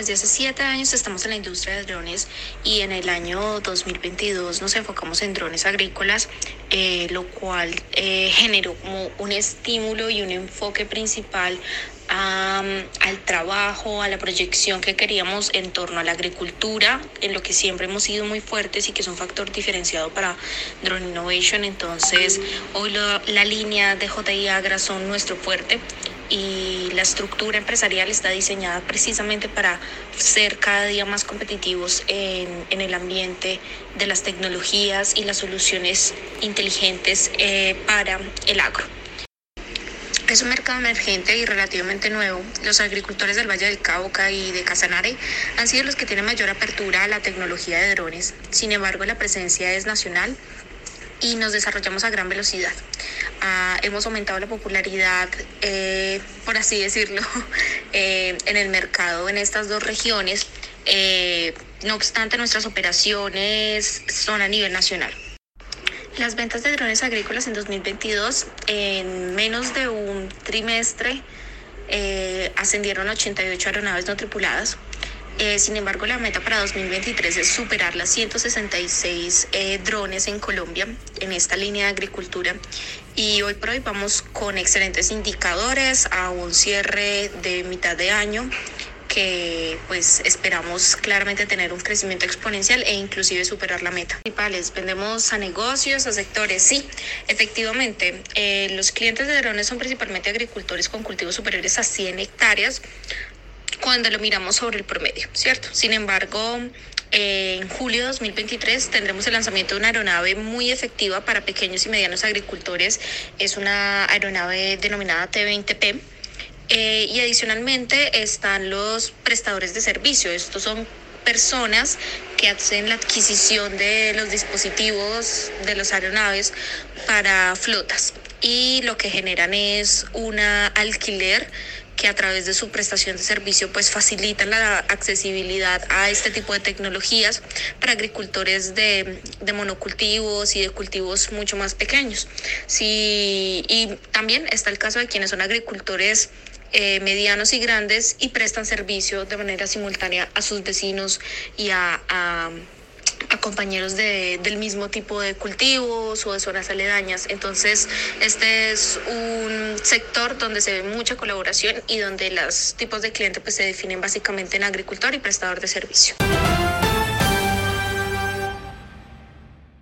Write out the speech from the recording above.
desde hace siete años estamos en la industria de drones y en el año 2022 nos enfocamos en drones agrícolas, eh, lo cual eh, generó como un estímulo y un enfoque principal al trabajo, a la proyección que queríamos en torno a la agricultura, en lo que siempre hemos sido muy fuertes y que es un factor diferenciado para Drone Innovation. Entonces, hoy la línea de JI Agra son nuestro fuerte y la estructura empresarial está diseñada precisamente para ser cada día más competitivos en, el ambiente de las tecnologías y las soluciones inteligentes eh, para el agro. Es un mercado emergente y relativamente nuevo. Los agricultores del Valle del Cauca y de Casanare han sido los que tienen mayor apertura a la tecnología de drones. Sin embargo, la presencia es nacional y nos desarrollamos a gran velocidad. Ah, hemos aumentado la popularidad, eh, por así decirlo, eh, en el mercado en estas dos regiones. Eh, no obstante, nuestras operaciones son a nivel nacional. Las ventas de drones agrícolas en 2022, en menos de un trimestre, ascendieron a 88 aeronaves no tripuladas, eh, sin embargo, la meta para 2023 es superar las 166 eh, drones en Colombia en esta línea de agricultura. Y hoy por hoy vamos con excelentes indicadores a un cierre de mitad de año que pues esperamos claramente tener un crecimiento exponencial e inclusive superar la meta. Principales, vendemos a negocios, a sectores, sí, efectivamente, eh, los clientes de drones son principalmente agricultores con cultivos superiores a 100 hectáreas, cuando lo miramos sobre el promedio, ¿cierto? Sin embargo, en julio de 2023 tendremos el lanzamiento de una aeronave muy efectiva para pequeños y medianos agricultores. Es una aeronave denominada T-20P. Eh, y adicionalmente están los prestadores de servicio. Estos son personas que hacen la adquisición de los dispositivos de las aeronaves para flotas y lo que generan es una alquiler que a través de su prestación de servicio pues facilitan la accesibilidad a este tipo de tecnologías para agricultores de, de monocultivos y de cultivos mucho más pequeños. Sí, y también está el caso de quienes son agricultores eh, medianos y grandes y prestan servicio de manera simultánea a sus vecinos y a a compañeros de, del mismo tipo de cultivos o de zonas aledañas. Entonces, este es un sector donde se ve mucha colaboración y donde los tipos de clientes pues, se definen básicamente en agricultor y prestador de servicio.